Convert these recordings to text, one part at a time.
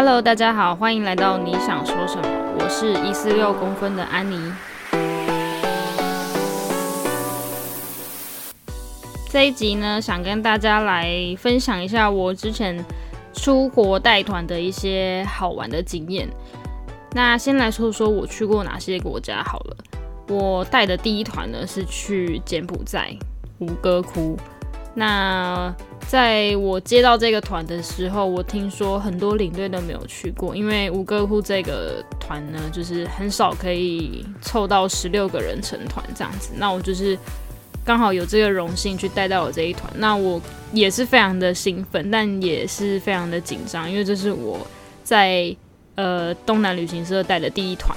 Hello，大家好，欢迎来到你想说什么？我是一四六公分的安妮。这一集呢，想跟大家来分享一下我之前出国带团的一些好玩的经验。那先来说说我去过哪些国家好了。我带的第一团呢是去柬埔寨吴哥窟。那在我接到这个团的时候，我听说很多领队都没有去过，因为五哥窟这个团呢，就是很少可以凑到十六个人成团这样子。那我就是刚好有这个荣幸去带到我这一团，那我也是非常的兴奋，但也是非常的紧张，因为这是我在呃东南旅行社带的第一团。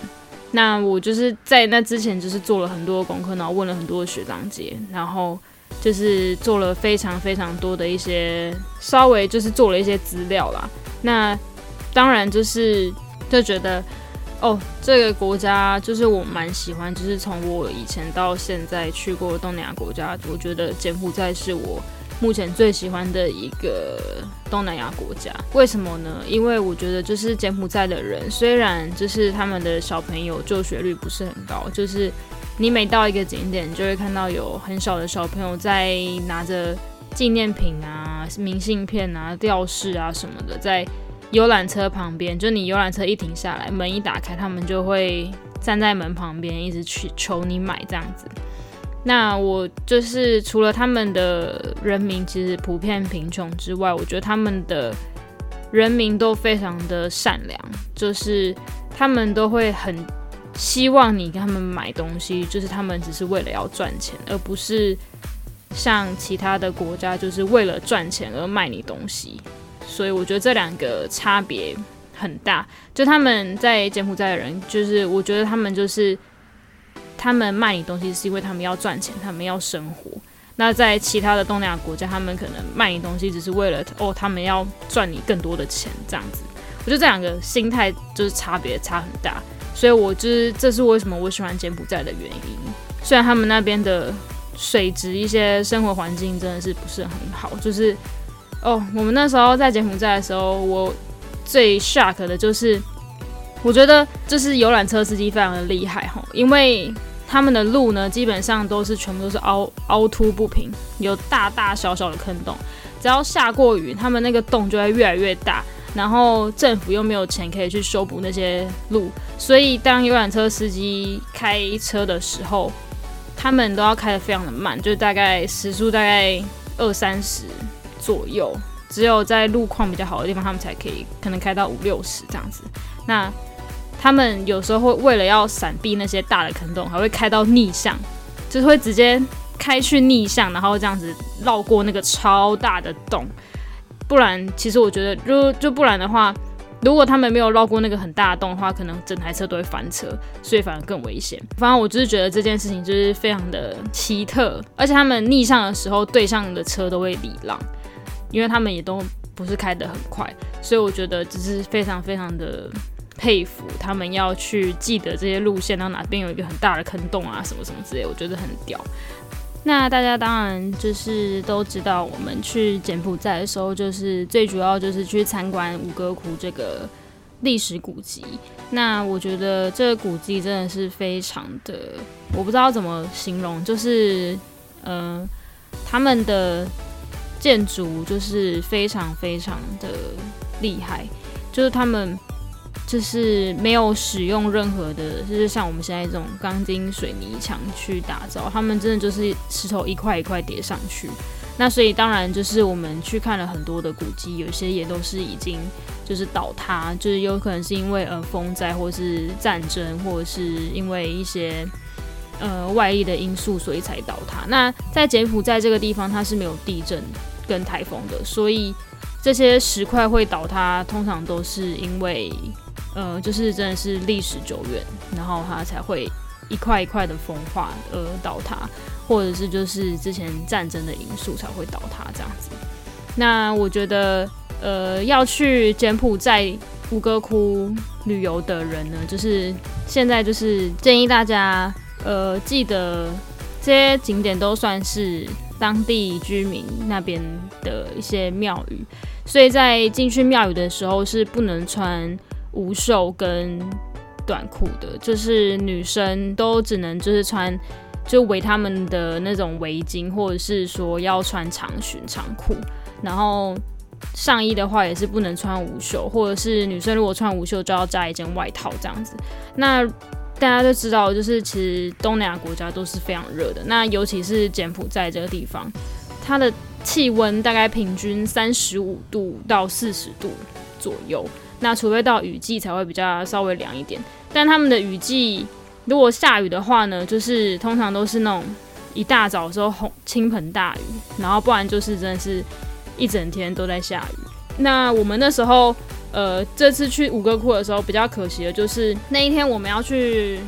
那我就是在那之前就是做了很多功课，然后问了很多学长姐，然后。就是做了非常非常多的一些，稍微就是做了一些资料啦。那当然就是就觉得，哦，这个国家就是我蛮喜欢，就是从我以前到现在去过东南亚国家，我觉得柬埔寨是我目前最喜欢的一个东南亚国家。为什么呢？因为我觉得就是柬埔寨的人，虽然就是他们的小朋友就学率不是很高，就是。你每到一个景点，就会看到有很小的小朋友在拿着纪念品啊、明信片啊、吊饰啊什么的，在游览车旁边。就你游览车一停下来，门一打开，他们就会站在门旁边，一直去求你买这样子。那我就是除了他们的人民其实普遍贫穷之外，我觉得他们的人民都非常的善良，就是他们都会很。希望你跟他们买东西，就是他们只是为了要赚钱，而不是像其他的国家就是为了赚钱而卖你东西。所以我觉得这两个差别很大。就他们在柬埔寨的人，就是我觉得他们就是他们卖你东西是因为他们要赚钱，他们要生活。那在其他的东南亚国家，他们可能卖你东西只是为了哦，他们要赚你更多的钱这样子。我觉得这两个心态就是差别差很大。所以，我就是这是为什么我喜欢柬埔寨的原因。虽然他们那边的水质、一些生活环境真的是不是很好，就是哦，我们那时候在柬埔寨的时候，我最 shock 的就是，我觉得就是游览车司机非常的厉害哈，因为他们的路呢，基本上都是全部都是凹凹凸不平，有大大小小的坑洞，只要下过雨，他们那个洞就会越来越大。然后政府又没有钱可以去修补那些路，所以当游览车司机开车的时候，他们都要开得非常的慢，就大概时速大概二三十左右。只有在路况比较好的地方，他们才可以可能开到五六十这样子。那他们有时候会为了要闪避那些大的坑洞，还会开到逆向，就是会直接开去逆向，然后这样子绕过那个超大的洞。不然，其实我觉得，就就不然的话，如果他们没有绕过那个很大的洞的话，可能整台车都会翻车，所以反而更危险。反正我就是觉得这件事情就是非常的奇特，而且他们逆向的时候，对向的车都会礼让，因为他们也都不是开得很快，所以我觉得只是非常非常的佩服他们要去记得这些路线，到哪边有一个很大的坑洞啊，什么什么之类，我觉得很屌。那大家当然就是都知道，我们去柬埔寨的时候，就是最主要就是去参观吴哥窟这个历史古迹。那我觉得这个古迹真的是非常的，我不知道怎么形容，就是嗯，他们的建筑就是非常非常的厉害，就是他们。就是没有使用任何的，就是像我们现在这种钢筋水泥墙去打造，他们真的就是石头一块一块叠上去。那所以当然就是我们去看了很多的古迹，有些也都是已经就是倒塌，就是有可能是因为呃风灾或是战争，或者是因为一些呃外力的因素，所以才倒塌。那在柬埔寨这个地方，它是没有地震跟台风的，所以这些石块会倒塌，通常都是因为。呃，就是真的是历史久远，然后它才会一块一块的风化而倒塌，或者是就是之前战争的因素才会倒塌这样子。那我觉得，呃，要去柬埔寨吴哥窟旅游的人呢，就是现在就是建议大家，呃，记得这些景点都算是当地居民那边的一些庙宇，所以在进去庙宇的时候是不能穿无袖跟短裤的，就是女生都只能就是穿就围他们的那种围巾，或者是说要穿长裙长裤，然后上衣的话也是不能穿无袖，或者是女生如果穿无袖就要加一件外套这样子。那大家都知道，就是其实东南亚国家都是非常热的。那尤其是柬埔寨这个地方，它的气温大概平均三十五度到四十度左右。那除非到雨季才会比较稍微凉一点。但他们的雨季，如果下雨的话呢，就是通常都是那种一大早的时候轰倾盆大雨，然后不然就是真的是一整天都在下雨。那我们那时候。呃，这次去吴哥窟的时候比较可惜的就是那一天我们要去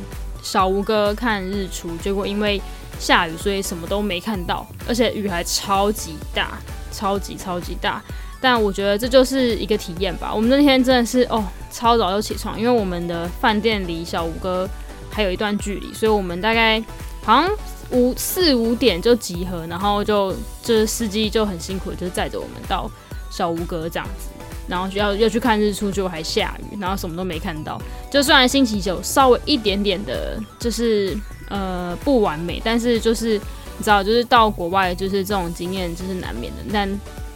小吴哥看日出，结果因为下雨，所以什么都没看到，而且雨还超级大，超级超级大。但我觉得这就是一个体验吧。我们那天真的是哦，超早就起床，因为我们的饭店离小吴哥还有一段距离，所以我们大概好像五四五点就集合，然后就就是司机就很辛苦，就载着我们到小吴哥这样子。然后就要要去看日出，就还下雨，然后什么都没看到。就虽然星期九稍微一点点的，就是呃不完美，但是就是你知道，就是到国外就是这种经验就是难免的。但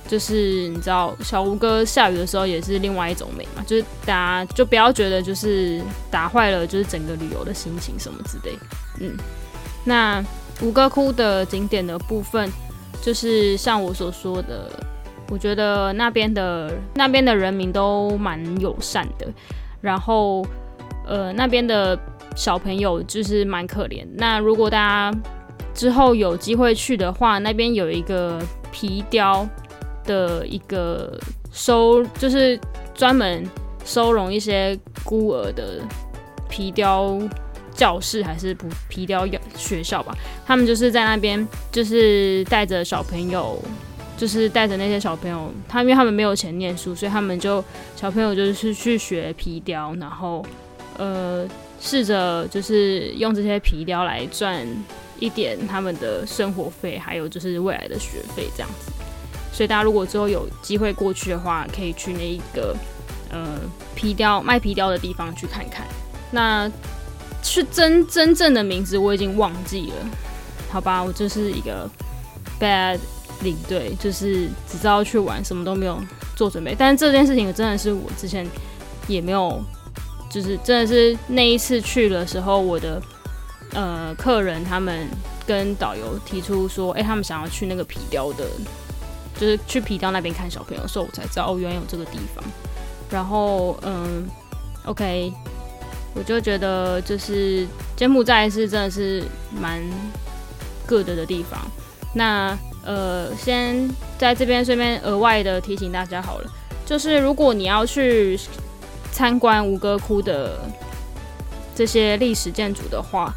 就是你知道，小吴哥下雨的时候也是另外一种美嘛，就是大家就不要觉得就是打坏了就是整个旅游的心情什么之类。嗯，那吴哥窟的景点的部分，就是像我所说的。我觉得那边的那边的人民都蛮友善的，然后呃那边的小朋友就是蛮可怜。那如果大家之后有机会去的话，那边有一个皮雕的一个收，就是专门收容一些孤儿的皮雕教室还是不皮雕学校吧？他们就是在那边，就是带着小朋友。就是带着那些小朋友，他因为他们没有钱念书，所以他们就小朋友就是去学皮雕，然后呃试着就是用这些皮雕来赚一点他们的生活费，还有就是未来的学费这样子。所以大家如果之后有机会过去的话，可以去那一个呃皮雕卖皮雕的地方去看看。那是真真正的名字我已经忘记了，好吧，我就是一个 bad。领队就是只知道去玩，什么都没有做准备。但是这件事情真的是我之前也没有，就是真的是那一次去的时候，我的呃客人他们跟导游提出说，哎，他们想要去那个皮雕的，就是去皮雕那边看小朋友的时候，我才知道哦，原来有这个地方。然后嗯，OK，我就觉得就是柬埔寨是真的是蛮 good 的地方。那呃，先在这边顺便额外的提醒大家好了，就是如果你要去参观吴哥窟的这些历史建筑的话，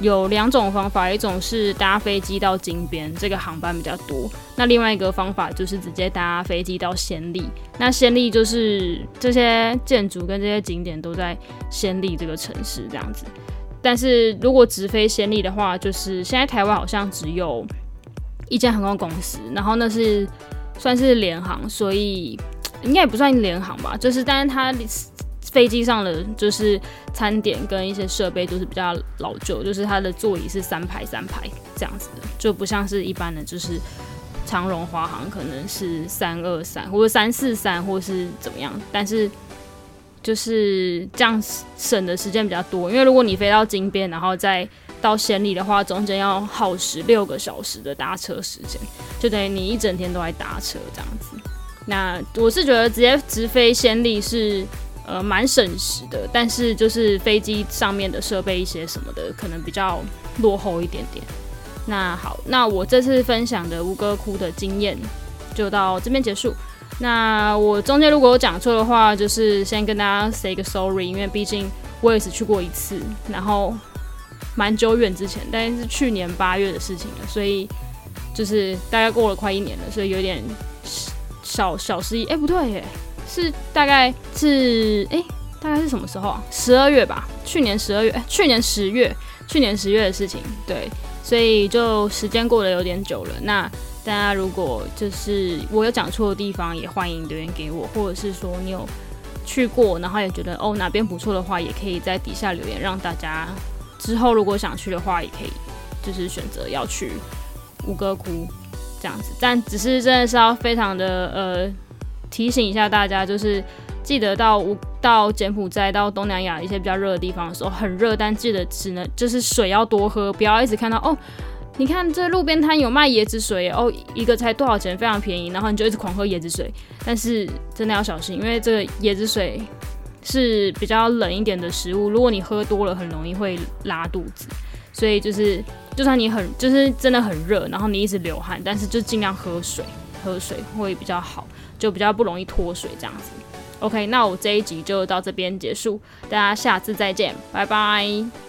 有两种方法，一种是搭飞机到金边，这个航班比较多；那另外一个方法就是直接搭飞机到暹粒。那暹粒就是这些建筑跟这些景点都在暹粒这个城市这样子。但是如果直飞暹粒的话，就是现在台湾好像只有。一间航空公司，然后那是算是联航，所以应该也不算联航吧。就是，但是它飞机上的就是餐点跟一些设备都是比较老旧，就是它的座椅是三排三排这样子的，就不像是一般的，就是长荣华航可能是三二三或者三四三或是怎么样。但是就是这样省的时间比较多，因为如果你飞到金边，然后再到暹粒的话，中间要耗时六个小时的搭车时间，就等于你一整天都在搭车这样子。那我是觉得直接直飞暹粒是呃蛮省时的，但是就是飞机上面的设备一些什么的可能比较落后一点点。那好，那我这次分享的吴哥窟的经验就到这边结束。那我中间如果有讲错的话，就是先跟大家 say 个 sorry，因为毕竟我也是去过一次，然后。蛮久远之前，但是去年八月的事情了，所以就是大概过了快一年了，所以有点小小失忆。哎，不对，耶，是大概是哎，大概是什么时候啊？十二月吧，去年十二月，去年十月，去年十月的事情。对，所以就时间过得有点久了。那大家如果就是我有讲错的地方，也欢迎留言给我，或者是说你有去过，然后也觉得哦哪边不错的话，也可以在底下留言，让大家之后如果想去的话，也可以就是选择要去吴哥窟这样子。但只是真的是要非常的呃提醒一下大家，就是记得到吴到柬埔寨到东南亚一些比较热的地方的时候，很热，但记得只能就是水要多喝，不要一直看到哦。你看这路边摊有卖椰子水哦，一个才多少钱，非常便宜，然后你就一直狂喝椰子水。但是真的要小心，因为这个椰子水是比较冷一点的食物，如果你喝多了，很容易会拉肚子。所以就是，就算你很就是真的很热，然后你一直流汗，但是就尽量喝水，喝水会比较好，就比较不容易脱水这样子。OK，那我这一集就到这边结束，大家下次再见，拜拜。